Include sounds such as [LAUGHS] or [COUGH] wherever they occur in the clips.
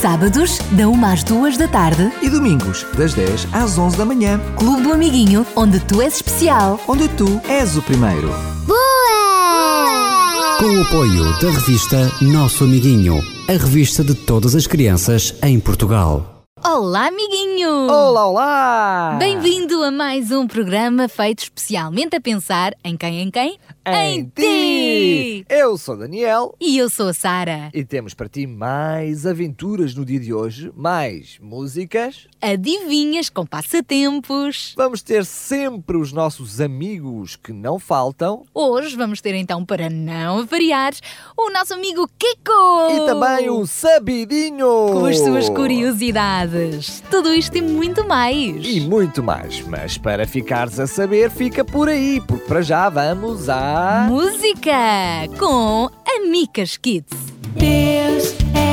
Sábados, da 1 às 2 da tarde, E domingos, das 10 às 11 da manhã, Clube do Amiguinho, onde tu és especial. onde tu és o primeiro. Boa! Com o apoio da revista Nosso Amiguinho, a revista de todas as crianças em Portugal. Olá, amiguinho! Olá, olá! Bem-vindo a mais um programa feito especialmente a pensar em quem em quem? Em ti! Eu sou Daniel E eu sou a Sara. e temos para ti mais aventuras no dia de hoje, mais músicas. Adivinhas com passatempos. Vamos ter sempre os nossos amigos que não faltam Hoje vamos ter então, para não variar, o nosso amigo Kiko! e também o Sabidinho! Com as suas curiosidades. Tudo isto e muito mais. E muito mais, mas para ficares a saber, fica por aí, porque para já vamos a. Música com a Micas Kids. Deus é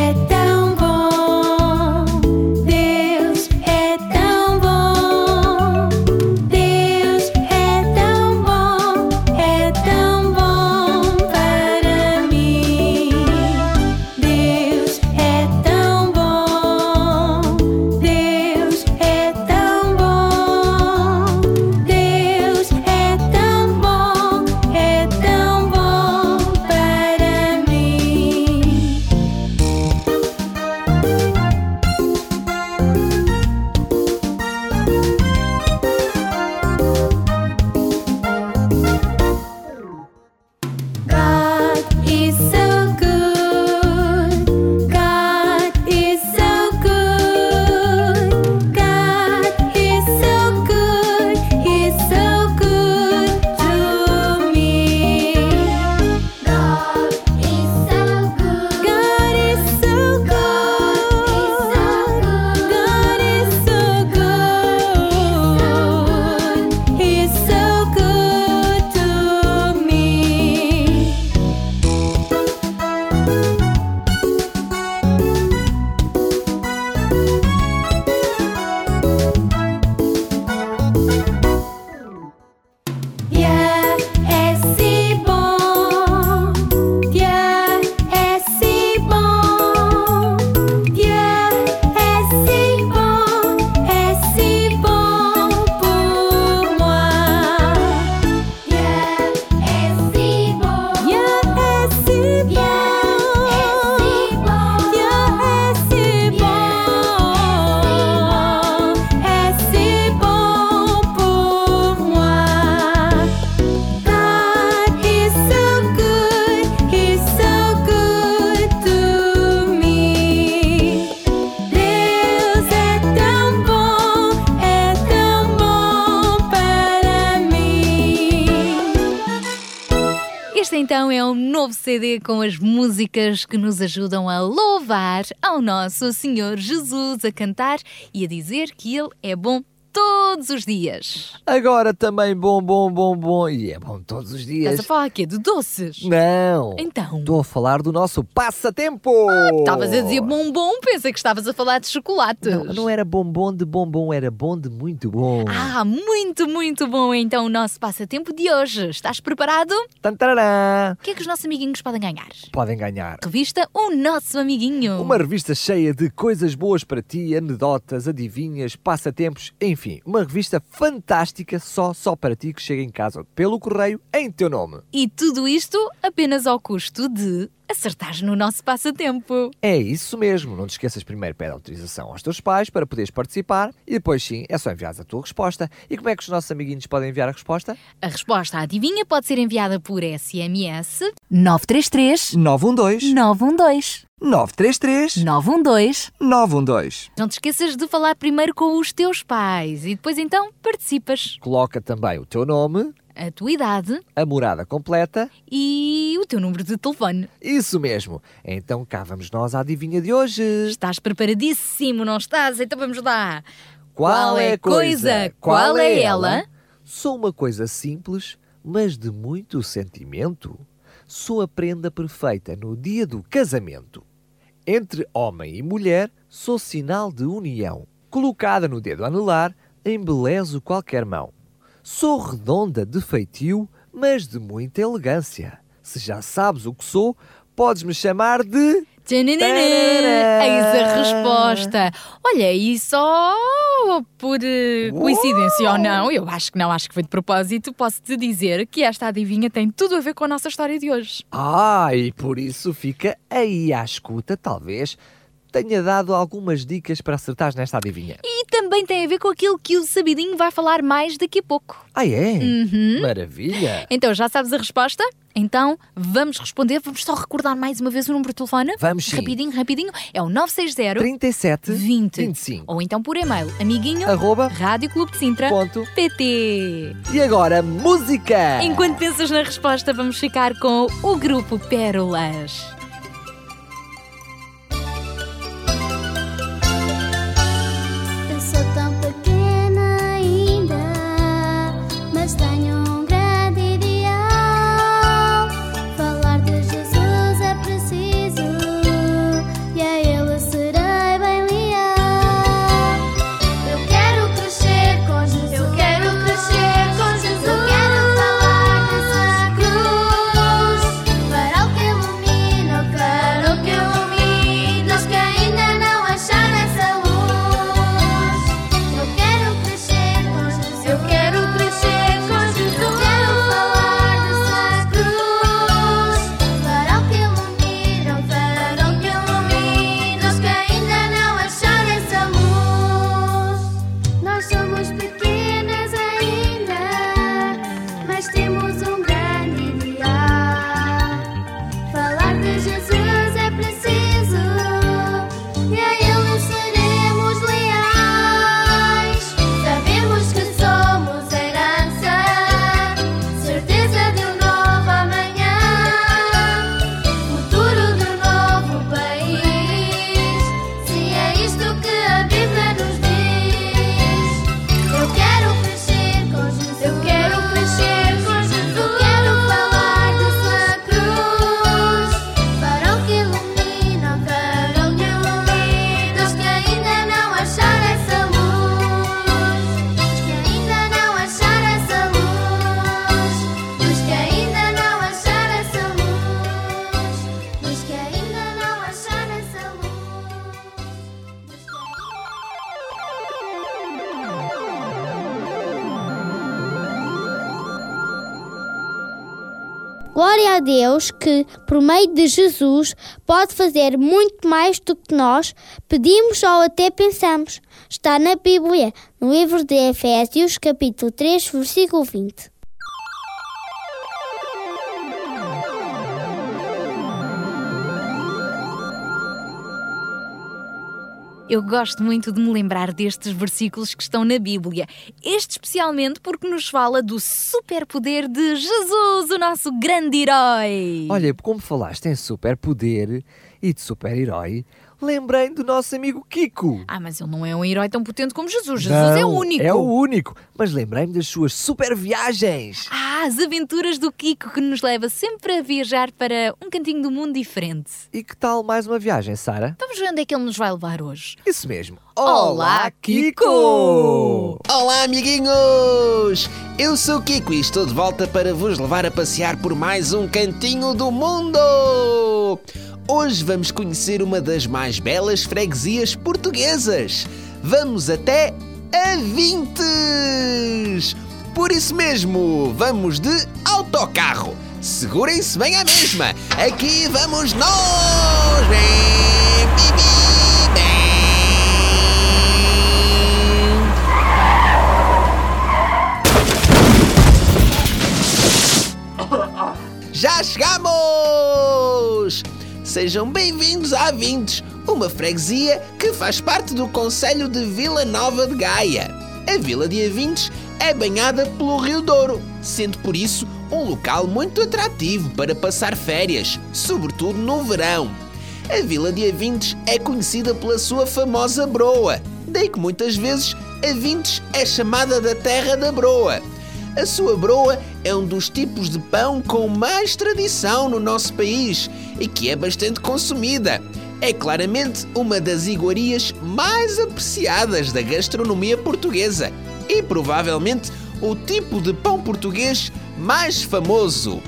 CD com as músicas que nos ajudam a louvar ao nosso Senhor Jesus, a cantar e a dizer que Ele é bom todos os dias. Agora também bom, bom, bom, bom. E é bom todos os dias. Estás a falar aqui de doces? Não! Então. Estou a falar do nosso passatempo! Estavas a dizer bombom, pensei que estavas a falar de chocolates. Não, não era bombom de bombom, era bom de muito bom. Ah, muito, muito bom então o nosso passatempo de hoje. Estás preparado? Tantarará. O que é que os nossos amiguinhos podem ganhar? Podem ganhar Revista O Nosso Amiguinho. uma revista cheia de coisas boas para ti, anedotas, adivinhas, passatempos, enfim, uma revista fantástica só só para ti que chega em casa pelo correio em teu nome. E tudo isto apenas ao custo de acertares no nosso passatempo. É isso mesmo, não te esqueças primeiro pede autorização aos teus pais para poderes participar e depois sim, é só enviares a tua resposta. E como é que os nossos amiguinhos podem enviar a resposta? A resposta à adivinha pode ser enviada por SMS 933 912 912 933 912. 912. Não te esqueças de falar primeiro com os teus pais e depois então participas. Coloca também o teu nome, A tua idade a morada completa. e o teu número de telefone. Isso mesmo. Então cá vamos nós à adivinha de hoje. Estás preparadíssimo, não estás? Então vamos lá. Qual é a coisa? Qual é ela? Sou uma coisa simples, mas de muito sentimento. Sou a prenda perfeita no dia do casamento. Entre homem e mulher, sou sinal de união. Colocada no dedo anelar, embelezo qualquer mão. Sou redonda de feitio, mas de muita elegância. Se já sabes o que sou, podes me chamar de. Tananana. Eis a resposta. Olha, e só por eh, coincidência ou não, eu acho que não, acho que foi de propósito, posso-te dizer que esta adivinha tem tudo a ver com a nossa história de hoje. Ah, e por isso fica aí à escuta, talvez tenha dado algumas dicas para acertares nesta adivinha. E também tem a ver com aquilo que o Sabidinho vai falar mais daqui a pouco. Ah, é? Uhum. Maravilha! Então, já sabes a resposta? Então, vamos responder. Vamos só recordar mais uma vez o número de telefone? Vamos sim. Rapidinho, rapidinho. É o 960 37 20 25. Ou então por e-mail, amiguinho, Arroba Rádio Clube de Sintra, ponto. PT. E agora, música! Enquanto pensas na resposta, vamos ficar com o grupo Pérolas. Deus que, por meio de Jesus, pode fazer muito mais do que nós pedimos ou até pensamos. Está na Bíblia, no livro de Efésios, capítulo 3, versículo 20. Eu gosto muito de me lembrar destes versículos que estão na Bíblia. Este especialmente porque nos fala do superpoder de Jesus, o nosso grande herói. Olha, como falaste em superpoder e de super-herói, lembrei do nosso amigo Kiko. Ah, mas ele não é um herói tão potente como Jesus. Jesus é o Não, único. É o único. Mas lembrei-me das suas super viagens. Ah, as aventuras do Kiko que nos leva sempre a viajar para um cantinho do mundo diferente. E que tal mais uma viagem, Sara? Vamos ver onde é que ele nos vai levar hoje. Isso mesmo. Olá, Kiko! Olá, amiguinhos! Eu sou o Kiko e estou de volta para vos levar a passear por mais um cantinho do mundo! Hoje vamos conhecer uma das mais belas freguesias portuguesas. Vamos até a Vintes! Por isso mesmo, vamos de autocarro. Segurem-se bem à mesma. Aqui vamos nós! Bem, bibi, bem. Já chegamos! Sejam bem-vindos à Vintes, uma freguesia que faz parte do Conselho de Vila Nova de Gaia. A Vila de Avintes é banhada pelo Rio Douro, sendo por isso um local muito atrativo para passar férias, sobretudo no verão. A Vila de Avintes é conhecida pela sua famosa broa, daí que muitas vezes a Vintes é chamada da terra da broa. A sua broa é um dos tipos de pão com mais tradição no nosso país e que é bastante consumida. É claramente uma das iguarias mais apreciadas da gastronomia portuguesa e provavelmente o tipo de pão português mais famoso.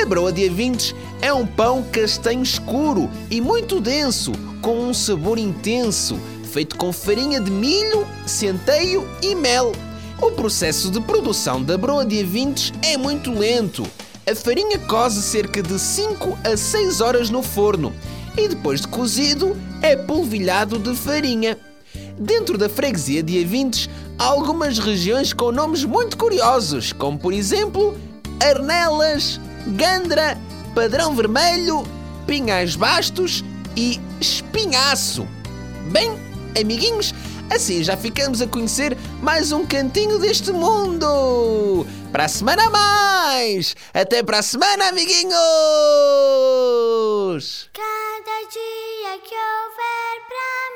A broa de Avintes é um pão castanho escuro e muito denso, com um sabor intenso, feito com farinha de milho, centeio e mel. O processo de produção da broa de Avintes é muito lento. A farinha coze cerca de 5 a 6 horas no forno e depois de cozido é polvilhado de farinha. Dentro da freguesia de Avintes há algumas regiões com nomes muito curiosos, como por exemplo Arnelas, Gandra, Padrão Vermelho, Pinhais Bastos e Espinhaço. Bem, amiguinhos, assim já ficamos a conhecer mais um cantinho deste mundo. Para a semana a mais! Até para a semana, amiguinhos! Cada dia que houver pra mim,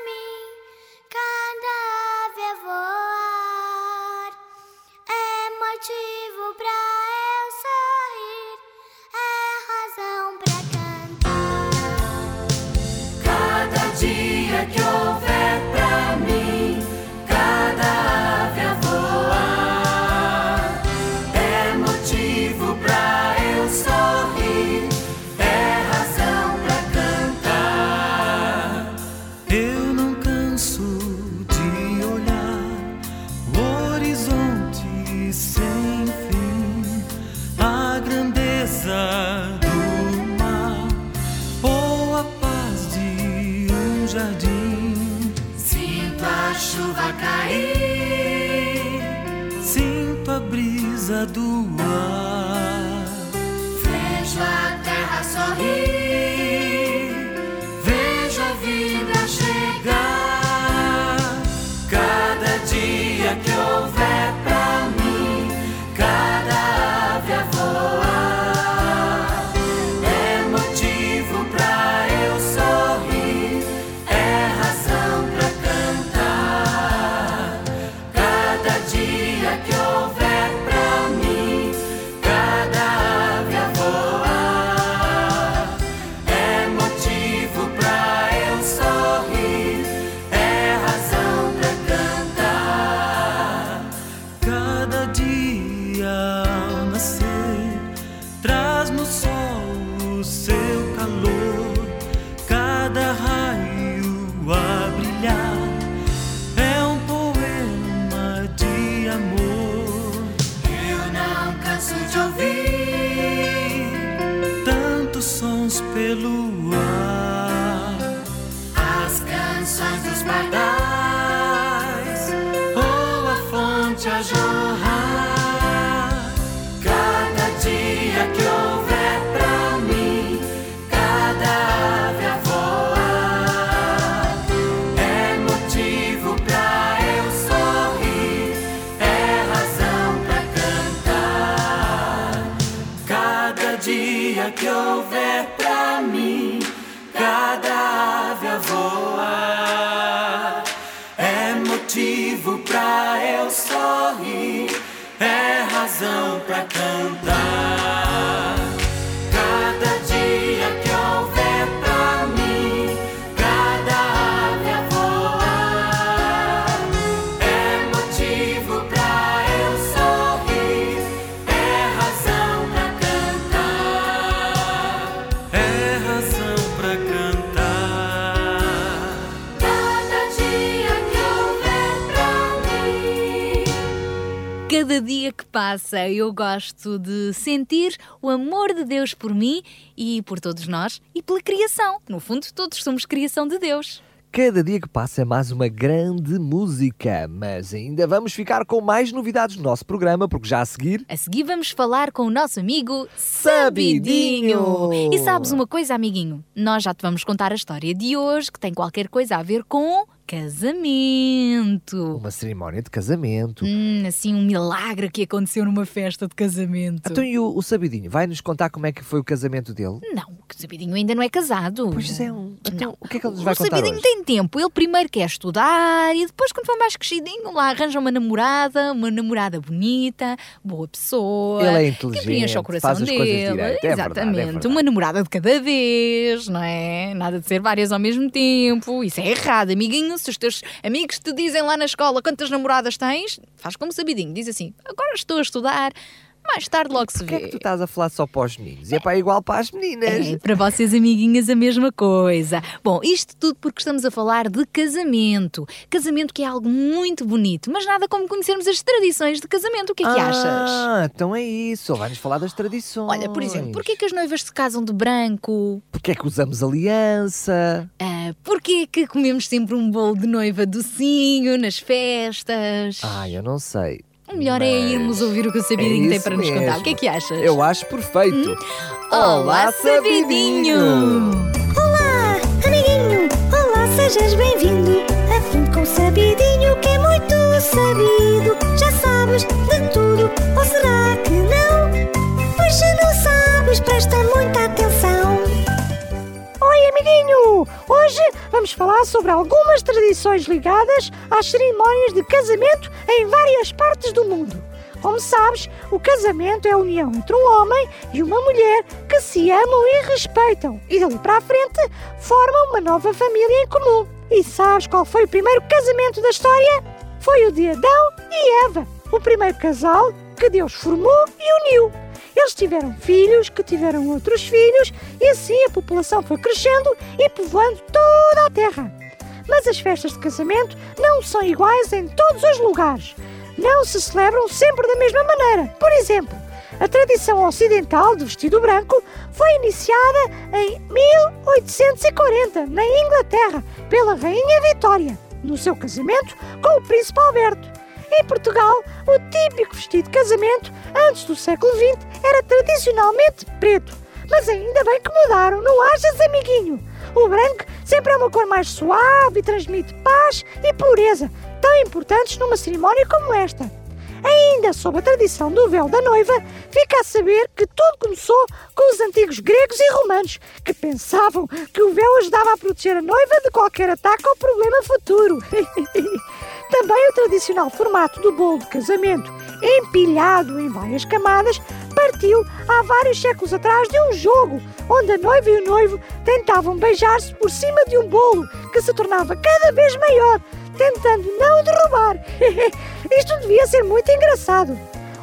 no sol o seu calor, Cada dia que passa, eu gosto de sentir o amor de Deus por mim e por todos nós e pela criação. No fundo, todos somos criação de Deus. Cada dia que passa é mais uma grande música, mas ainda vamos ficar com mais novidades no nosso programa, porque já a seguir. A seguir vamos falar com o nosso amigo Sabidinho. Sabidinho. E sabes uma coisa, amiguinho? Nós já te vamos contar a história de hoje, que tem qualquer coisa a ver com casamento. Uma cerimónia de casamento. Hum, assim, um milagre que aconteceu numa festa de casamento. Então e o, o Sabidinho? Vai-nos contar como é que foi o casamento dele? Não, o Sabidinho ainda não é casado. Pois é, um. Então, o que é que ele nos vai o contar Sabidinho hoje? tem tempo. Ele primeiro quer estudar e depois, quando for mais crescidinho, lá arranja uma namorada, uma namorada bonita, boa pessoa. Ele é Que inteligente, preencha o coração faz as coisas dele. direito. É verdade, é Exatamente. verdade. Uma namorada de cada vez, não é? Nada de ser várias ao mesmo tempo. Isso é errado, amiguinho. Se os teus amigos te dizem lá na escola quantas namoradas tens, faz como sabidinho. Diz assim: agora estou a estudar, mais tarde logo se Porquê é vê. que tu estás a falar só para os meninos? E é para igual para as meninas. É, para vocês, amiguinhas, a mesma coisa. Bom, isto tudo porque estamos a falar de casamento. Casamento que é algo muito bonito, mas nada como conhecermos as tradições de casamento. O que é que achas? Ah, então é isso. Vai-nos falar das tradições. Olha, por exemplo, porquê que as noivas se casam de branco? Porquê é que usamos aliança? Ah, porquê que comemos sempre um bolo de noiva docinho nas festas? Ah, eu não sei. O melhor é mas irmos ouvir o que o é Sabidinho tem isso para nos contar. mesmo. O que é que achas? Eu acho perfeito. Olá, Sabidinho! Olá, amiguinho! Olá, sejas bem-vindo! Aprende com o Sabidinho que é muito sabido. Já sabes de tudo, ou será que não? Pois se não sabes, presta muita atenção. Oi, amiguinho! Hoje vamos falar sobre algumas tradições ligadas às cerimónias de casamento em várias partes do mundo. Como sabes, o casamento é a união entre um homem e uma mulher que se amam e respeitam e dali para a frente formam uma nova família em comum. E sabes qual foi o primeiro casamento da história? Foi o de Adão e Eva, o primeiro casal que Deus formou e uniu. Eles tiveram filhos, que tiveram outros filhos, e assim a população foi crescendo e povoando toda a terra. Mas as festas de casamento não são iguais em todos os lugares. Não se celebram sempre da mesma maneira. Por exemplo, a tradição ocidental do vestido branco foi iniciada em 1840, na Inglaterra, pela Rainha Vitória, no seu casamento com o Príncipe Alberto. Em Portugal, o típico vestido de casamento antes do século XX era tradicionalmente preto. Mas ainda bem que mudaram, não achas, amiguinho? O branco sempre é uma cor mais suave e transmite paz e pureza, tão importantes numa cerimónia como esta. Ainda sob a tradição do véu da noiva, fica a saber que tudo começou com os antigos gregos e romanos, que pensavam que o véu ajudava a proteger a noiva de qualquer ataque ou problema futuro. [LAUGHS] Também o tradicional formato do bolo de casamento, empilhado em várias camadas, partiu há vários séculos atrás de um jogo onde a noiva e o noivo tentavam beijar-se por cima de um bolo que se tornava cada vez maior, tentando não o derrubar. [LAUGHS] Isto devia ser muito engraçado.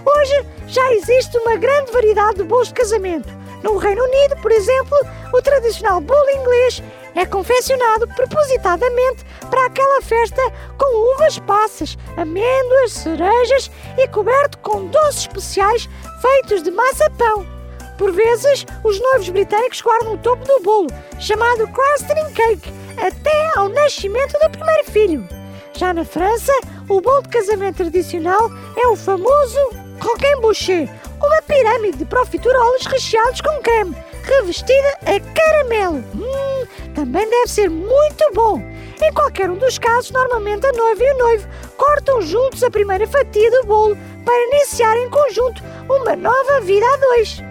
Hoje já existe uma grande variedade de bolos de casamento. No Reino Unido, por exemplo, o tradicional bolo inglês é confeccionado propositadamente para aquela festa com uvas passas, amêndoas, cerejas e coberto com doces especiais feitos de maçapão. Por vezes, os noivos britânicos guardam o topo do bolo, chamado crusting cake, até ao nascimento do primeiro filho. Já na França, o bolo de casamento tradicional é o famoso croquet boucher, uma pirâmide de profiteroles recheados com creme, revestida a caramelo. Hum, também deve ser muito bom. Em qualquer um dos casos, normalmente a noiva e o noivo cortam juntos a primeira fatia do bolo para iniciar em conjunto uma nova vida a dois.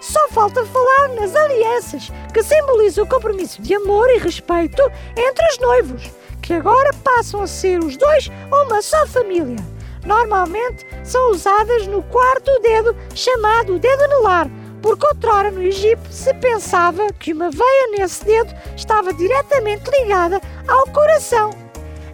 Só falta falar nas alianças, que simbolizam o compromisso de amor e respeito entre os noivos, que agora passam a ser os dois uma só família. Normalmente são usadas no quarto dedo, chamado dedo anelar, porque outrora no Egito se pensava que uma veia nesse dedo estava diretamente ligada ao coração.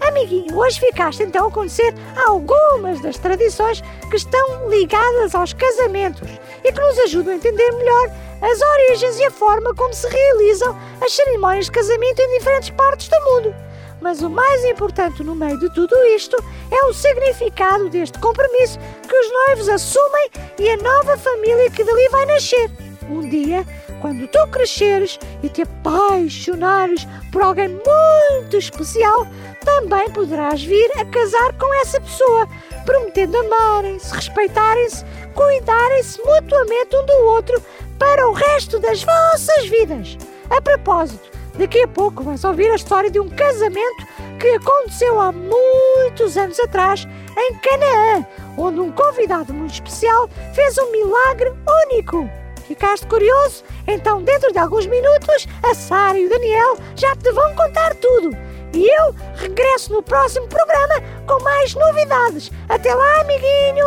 Amiguinho, hoje ficaste então a conhecer algumas das tradições que estão ligadas aos casamentos e que nos ajudam a entender melhor as origens e a forma como se realizam as cerimónias de casamento em diferentes partes do mundo. Mas o mais importante no meio de tudo isto é o significado deste compromisso que os noivos assumem e a nova família que dali vai nascer. Um dia, quando tu cresceres e te apaixonares por alguém muito especial, também poderás vir a casar com essa pessoa, prometendo amarem-se, respeitarem-se, cuidarem-se mutuamente um do outro para o resto das vossas vidas. A propósito, daqui a pouco vais ouvir a história de um casamento que aconteceu há muitos anos atrás em Canaã, onde um convidado muito especial fez um milagre único. Ficaste curioso? Então, dentro de alguns minutos, a Sara e o Daniel já te vão contar tudo. E eu regresso no próximo programa com mais novidades. Até lá, amiguinho!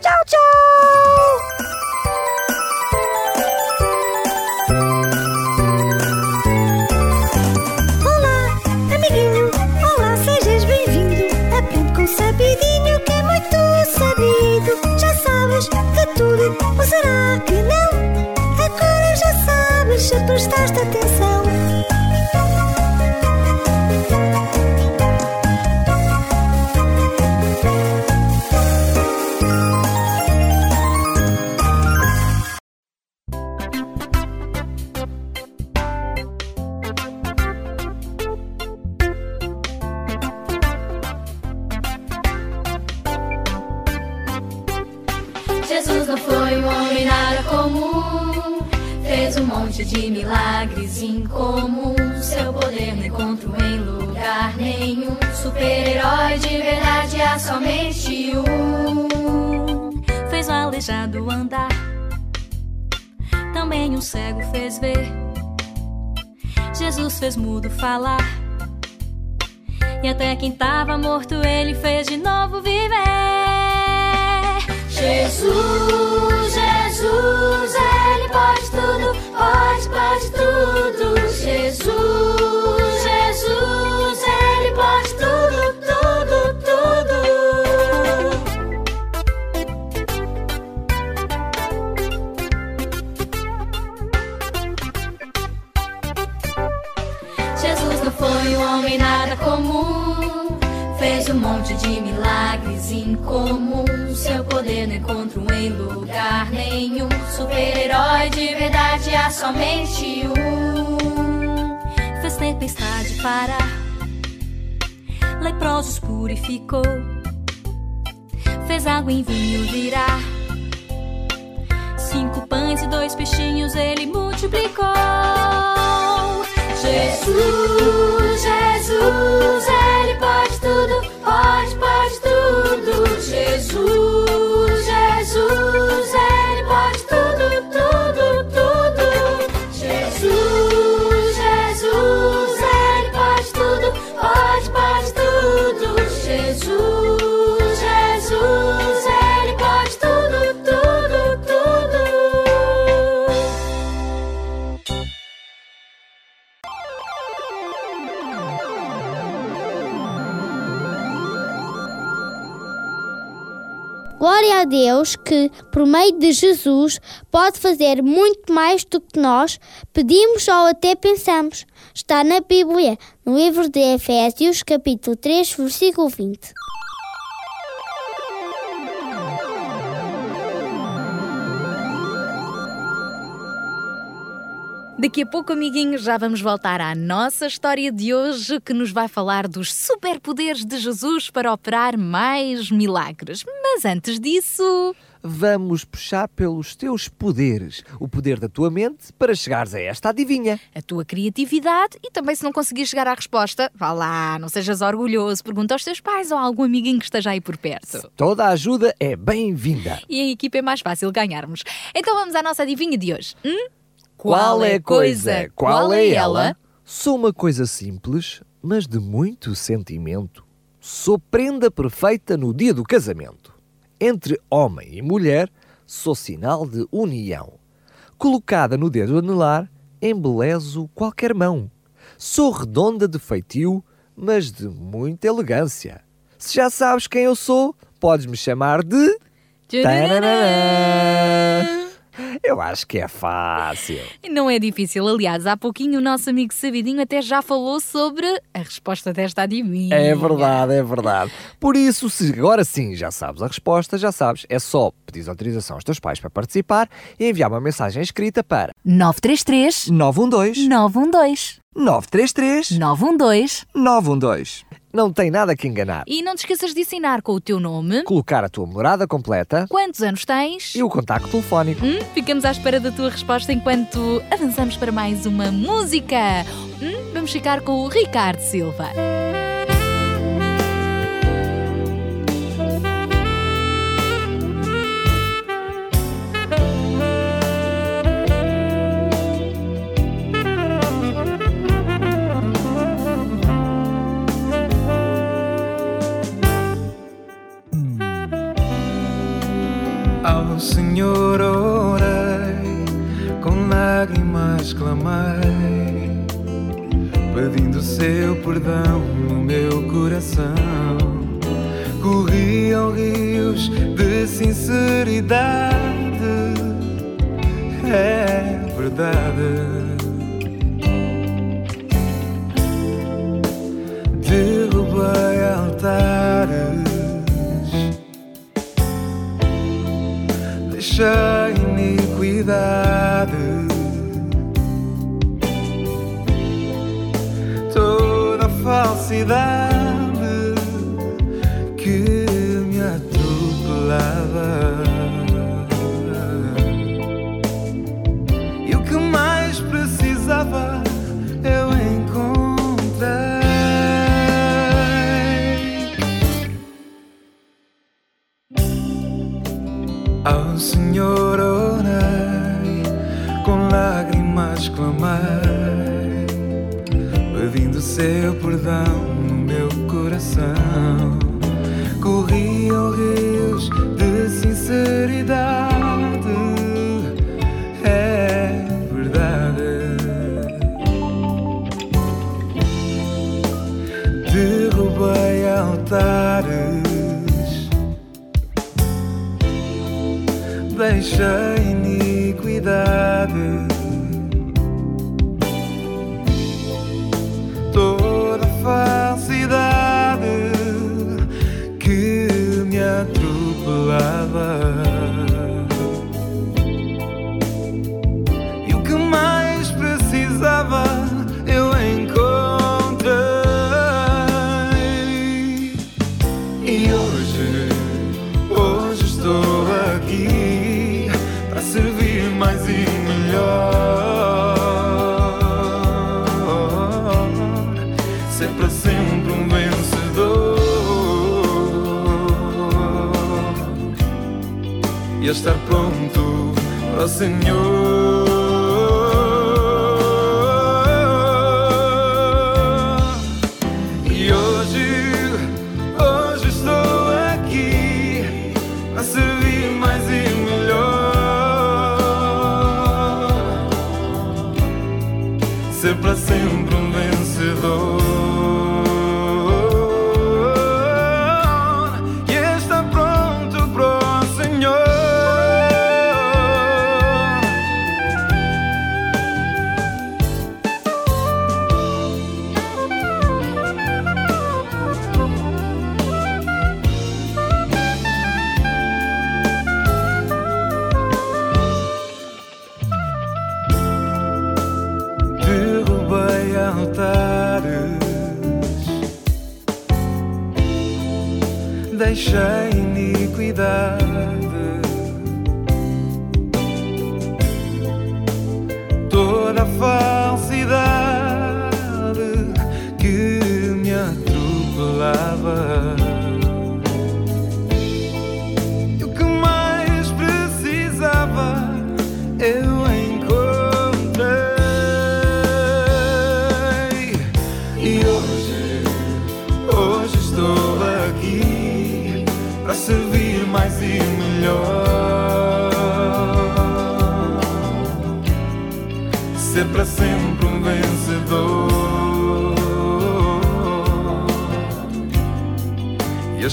Tchau, tchau! De tudo, ou será que não? Agora já sabes se prestaste atenção. Cego fez ver. Jesus fez mudo falar, e até quem tava morto ele fez de novo viver. Jesus, Jesus, Ele pode tudo, pode, pode tudo. Jesus, homem nada comum. Fez um monte de milagres incomuns. Seu poder não encontro em lugar nenhum. Super-herói de verdade há somente um. Fez tempestade parar, leprosos purificou. Fez água em vinho virar. Cinco pães e dois peixinhos ele multiplicou. Jesus, Jesus, Ele pode tudo, pode, pode tudo. Jesus, a Deus que, por meio de Jesus, pode fazer muito mais do que nós pedimos ou até pensamos. Está na Bíblia, no livro de Efésios, capítulo 3, versículo 20. Daqui a pouco, amiguinhos, já vamos voltar à nossa história de hoje que nos vai falar dos superpoderes de Jesus para operar mais milagres. Mas antes disso. Vamos puxar pelos teus poderes, o poder da tua mente para chegares a esta adivinha. A tua criatividade e também se não conseguires chegar à resposta, vá lá, não sejas orgulhoso, pergunta aos teus pais ou a algum amiguinho que esteja aí por perto. Toda a ajuda é bem-vinda. E em equipa é mais fácil ganharmos. Então vamos à nossa adivinha de hoje. Hum? Qual é a coisa? Qual é ela? Sou uma coisa simples, mas de muito sentimento. Sou prenda perfeita no dia do casamento. Entre homem e mulher, sou sinal de união. Colocada no dedo anelar, embelezo qualquer mão. Sou redonda de feitio, mas de muita elegância. Se já sabes quem eu sou, podes me chamar de. Tananana. Eu acho que é fácil. Não é difícil, aliás, há pouquinho o nosso amigo Sabidinho até já falou sobre a resposta desta adivinha. É verdade, é verdade. Por isso, se agora sim já sabes a resposta, já sabes, é só pedir autorização aos teus pais para participar e enviar uma mensagem escrita para 933 912 912 933 912 912. Não tem nada que enganar. E não te esqueças de assinar com o teu nome, Colocar a tua morada completa quantos anos tens e o contacto telefónico. Hum, ficamos à espera da tua resposta enquanto avançamos para mais uma música. Hum, vamos ficar com o Ricardo Silva. Senhor orei, com lágrimas clamei, pedindo seu perdão no meu coração. Corriam rios de sinceridade, é verdade. Derrubei altares deixa iniquidade. Toda falsidade deixa iniquidade. Toda falsidade que me atropelava. E o que mais precisava eu encontrei. E hoje para o Senhor.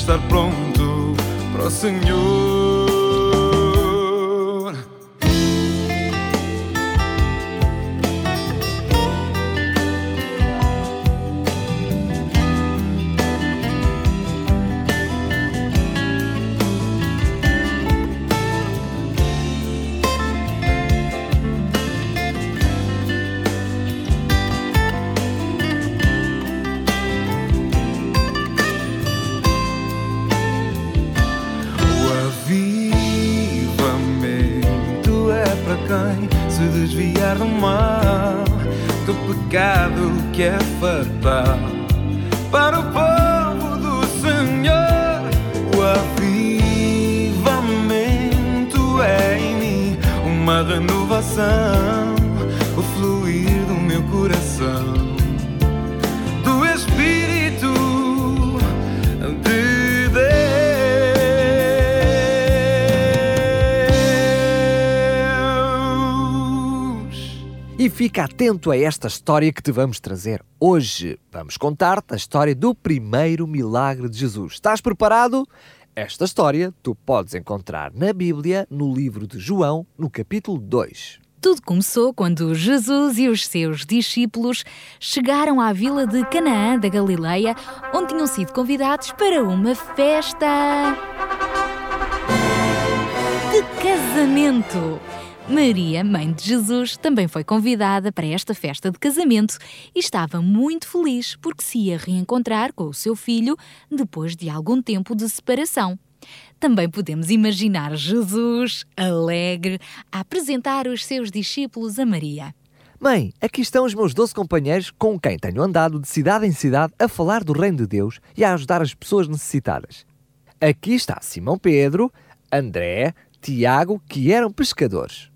Estar pronto para o Senhor. Quem se desviar do mal, do pecado que é fatal. Para o povo do Senhor, o avivamento é em mim uma renovação, o fluir do meu coração, E fica atento a esta história que te vamos trazer hoje. Vamos contar-te a história do primeiro milagre de Jesus. Estás preparado? Esta história tu podes encontrar na Bíblia, no livro de João, no capítulo 2. Tudo começou quando Jesus e os seus discípulos chegaram à vila de Canaã da Galileia, onde tinham sido convidados para uma festa de casamento. Maria, mãe de Jesus, também foi convidada para esta festa de casamento e estava muito feliz porque se ia reencontrar com o seu filho depois de algum tempo de separação. Também podemos imaginar Jesus, alegre, a apresentar os seus discípulos a Maria. Mãe, aqui estão os meus doze companheiros com quem tenho andado de cidade em cidade a falar do Reino de Deus e a ajudar as pessoas necessitadas. Aqui está Simão Pedro, André, Tiago, que eram pescadores.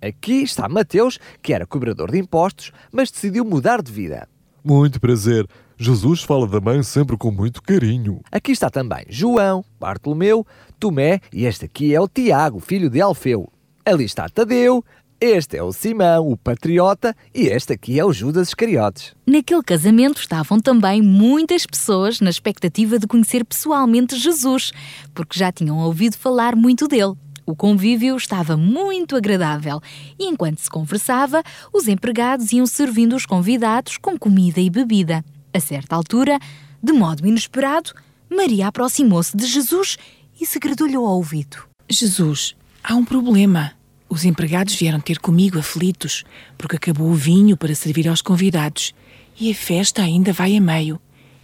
Aqui está Mateus, que era cobrador de impostos, mas decidiu mudar de vida. Muito prazer. Jesus fala da mãe sempre com muito carinho. Aqui está também João, Bartolomeu, Tomé e este aqui é o Tiago, filho de Alfeu. Ali está Tadeu, este é o Simão, o patriota, e este aqui é o Judas Iscariotes. Naquele casamento estavam também muitas pessoas na expectativa de conhecer pessoalmente Jesus, porque já tinham ouvido falar muito dele. O convívio estava muito agradável e, enquanto se conversava, os empregados iam servindo os convidados com comida e bebida. A certa altura, de modo inesperado, Maria aproximou-se de Jesus e segredou-lhe ao ouvido: Jesus, há um problema. Os empregados vieram ter comigo aflitos, porque acabou o vinho para servir aos convidados e a festa ainda vai a meio.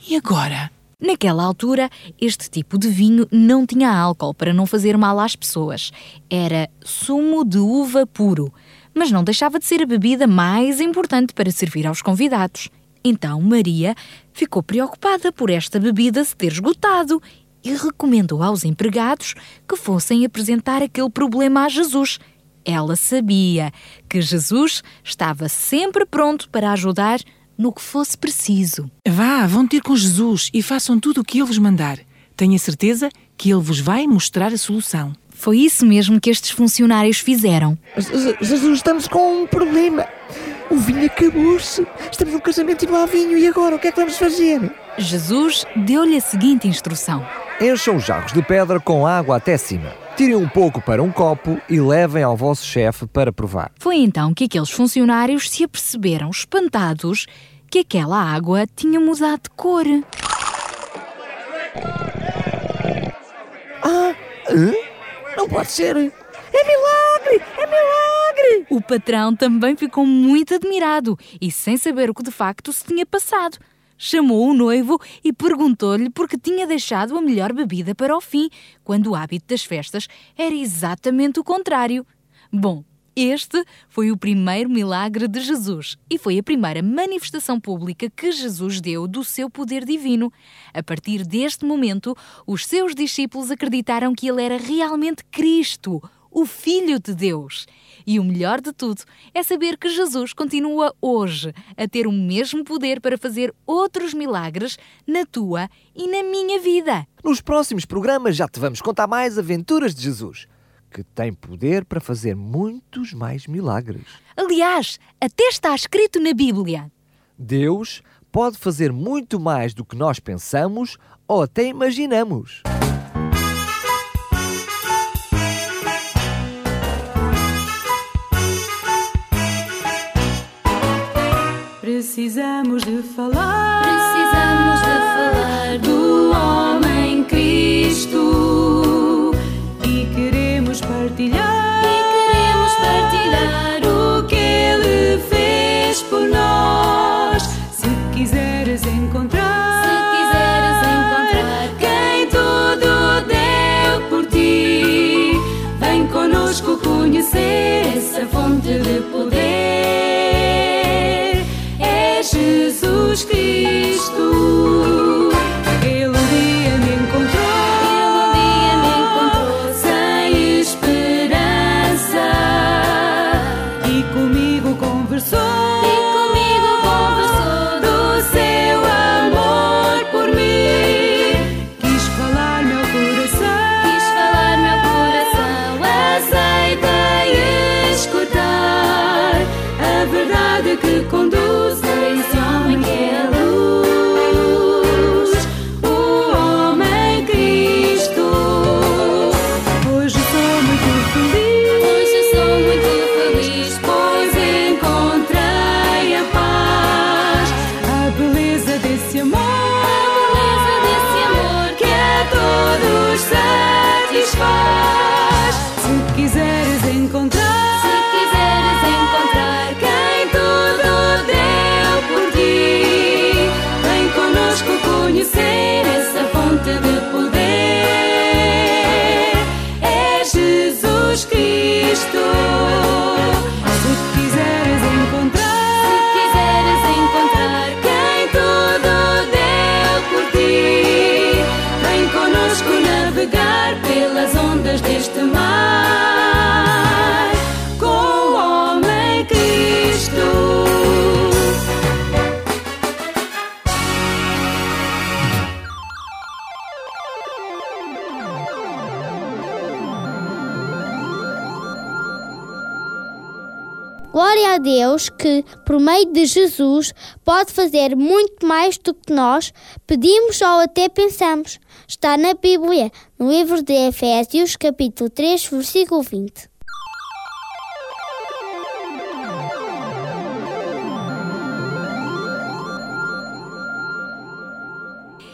E agora? Naquela altura, este tipo de vinho não tinha álcool para não fazer mal às pessoas. Era sumo de uva puro, mas não deixava de ser a bebida mais importante para servir aos convidados. Então Maria ficou preocupada por esta bebida se ter esgotado e recomendou aos empregados que fossem apresentar aquele problema a Jesus. Ela sabia que Jesus estava sempre pronto para ajudar no que fosse preciso. Vá, vão ter com Jesus e façam tudo o que ele vos mandar. Tenha certeza que ele vos vai mostrar a solução. Foi isso mesmo que estes funcionários fizeram. Jesus, estamos com um problema. O vinho acabou-se. Estamos num casamento e não há vinho. E agora, o que é que vamos fazer? Jesus deu-lhe a seguinte instrução: Encham os jarros de pedra com água até cima. Tirem um pouco para um copo e levem ao vosso chefe para provar. Foi então que aqueles funcionários se aperceberam, espantados, que aquela água tinha mudado de cor. Ah, hã? não pode ser. É milagre! É milagre! O patrão também ficou muito admirado e sem saber o que de facto se tinha passado. Chamou o noivo e perguntou-lhe por que tinha deixado a melhor bebida para o fim, quando o hábito das festas era exatamente o contrário. Bom, este foi o primeiro milagre de Jesus e foi a primeira manifestação pública que Jesus deu do seu poder divino. A partir deste momento, os seus discípulos acreditaram que ele era realmente Cristo, o Filho de Deus. E o melhor de tudo é saber que Jesus continua hoje a ter o mesmo poder para fazer outros milagres na tua e na minha vida. Nos próximos programas já te vamos contar mais aventuras de Jesus, que tem poder para fazer muitos mais milagres. Aliás, até está escrito na Bíblia. Deus pode fazer muito mais do que nós pensamos ou até imaginamos. Precisamos de falar. Precisamos de falar do homem Cristo. E queremos partilhar. E queremos partilhar o que ele fez por nós. Se quiseres encontrar. Se quiseres encontrar quem tudo deu por ti, vem conosco conhecer essa fonte de poder. Jesus Cristo. Navegar pelas ondas deste mar com o homem Cristo. Glória a Deus que, por meio de Jesus, pode fazer muito mais do que nós pedimos ou até pensamos. Está na Bíblia, no livro de Efésios, capítulo 3, versículo 20.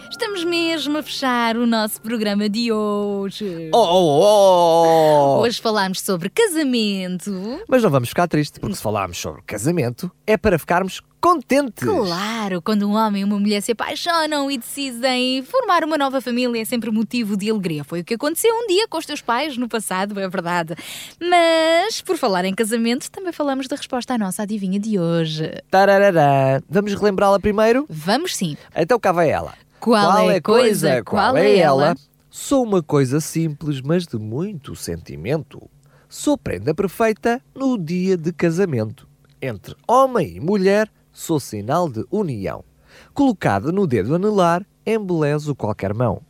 Estamos mesmo a fechar o nosso programa de hoje. Oh, oh, oh! Hoje falámos sobre casamento. Mas não vamos ficar tristes, porque se falarmos sobre casamento, é para ficarmos contentes. Claro, quando um homem e uma mulher se apaixonam e decidem formar uma nova família é sempre motivo de alegria. Foi o que aconteceu um dia com os teus pais no passado, é verdade. Mas, por falar em casamento, também falamos da resposta à nossa adivinha de hoje. Tararará. Vamos relembrá-la primeiro? Vamos sim. Então cá vai ela. Qual é coisa? Qual é ela? Sou uma coisa simples, mas de muito sentimento. Sou prenda perfeita no dia de casamento. Entre homem e mulher, sou sinal de união. Colocada no dedo anelar, embelezo qualquer mão.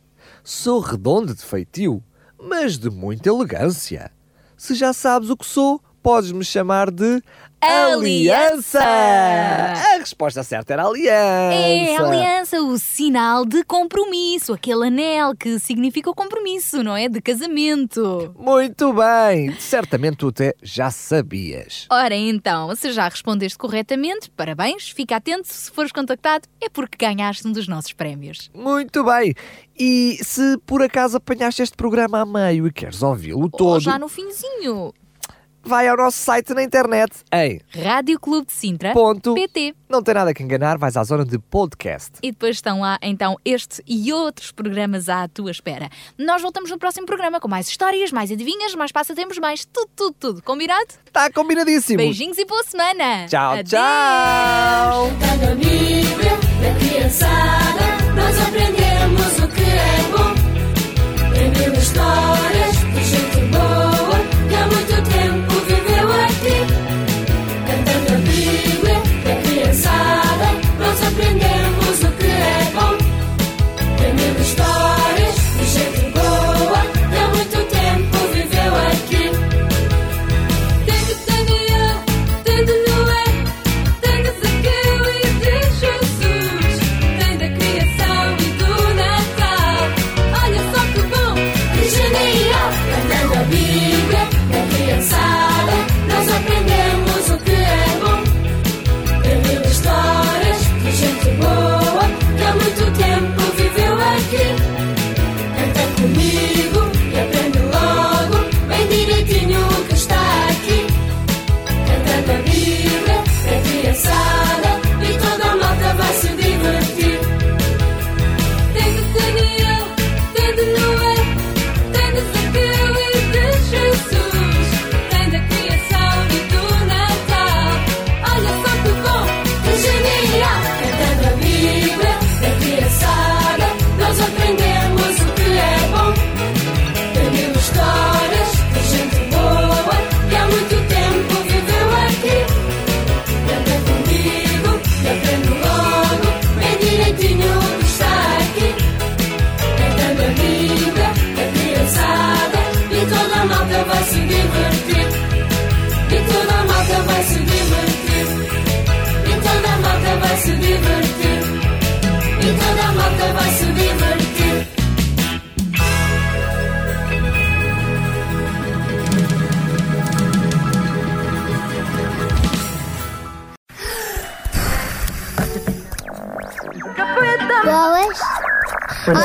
Sou redondo de feitio, mas de muita elegância. Se já sabes o que sou, podes me chamar de Aliança! A resposta certa era aliança. É aliança, o sinal de compromisso, aquele anel que significa o compromisso, não é? De casamento. Muito bem, certamente tu até já sabias. Ora então, se já respondeste corretamente, parabéns, fica atento, se fores contactado, é porque ganhaste um dos nossos prémios. Muito bem. E se por acaso apanhaste este programa a meio e queres ouvi-lo Ou todo, já no finzinho. Vai ao nosso site na internet em Rádio Clube de Sintra. Ponto. PT. Não tem nada que enganar, vais à zona de podcast. E depois estão lá então este e outros programas à tua espera. Nós voltamos no próximo programa com mais histórias, mais adivinhas, mais passatempos, mais tudo, tudo, tudo. Combinado? Está combinadíssimo. Beijinhos e boa semana. Tchau, Adeus. tchau. Bíblia da criançada, nós aprendemos o que é bom. Aprendendo histórias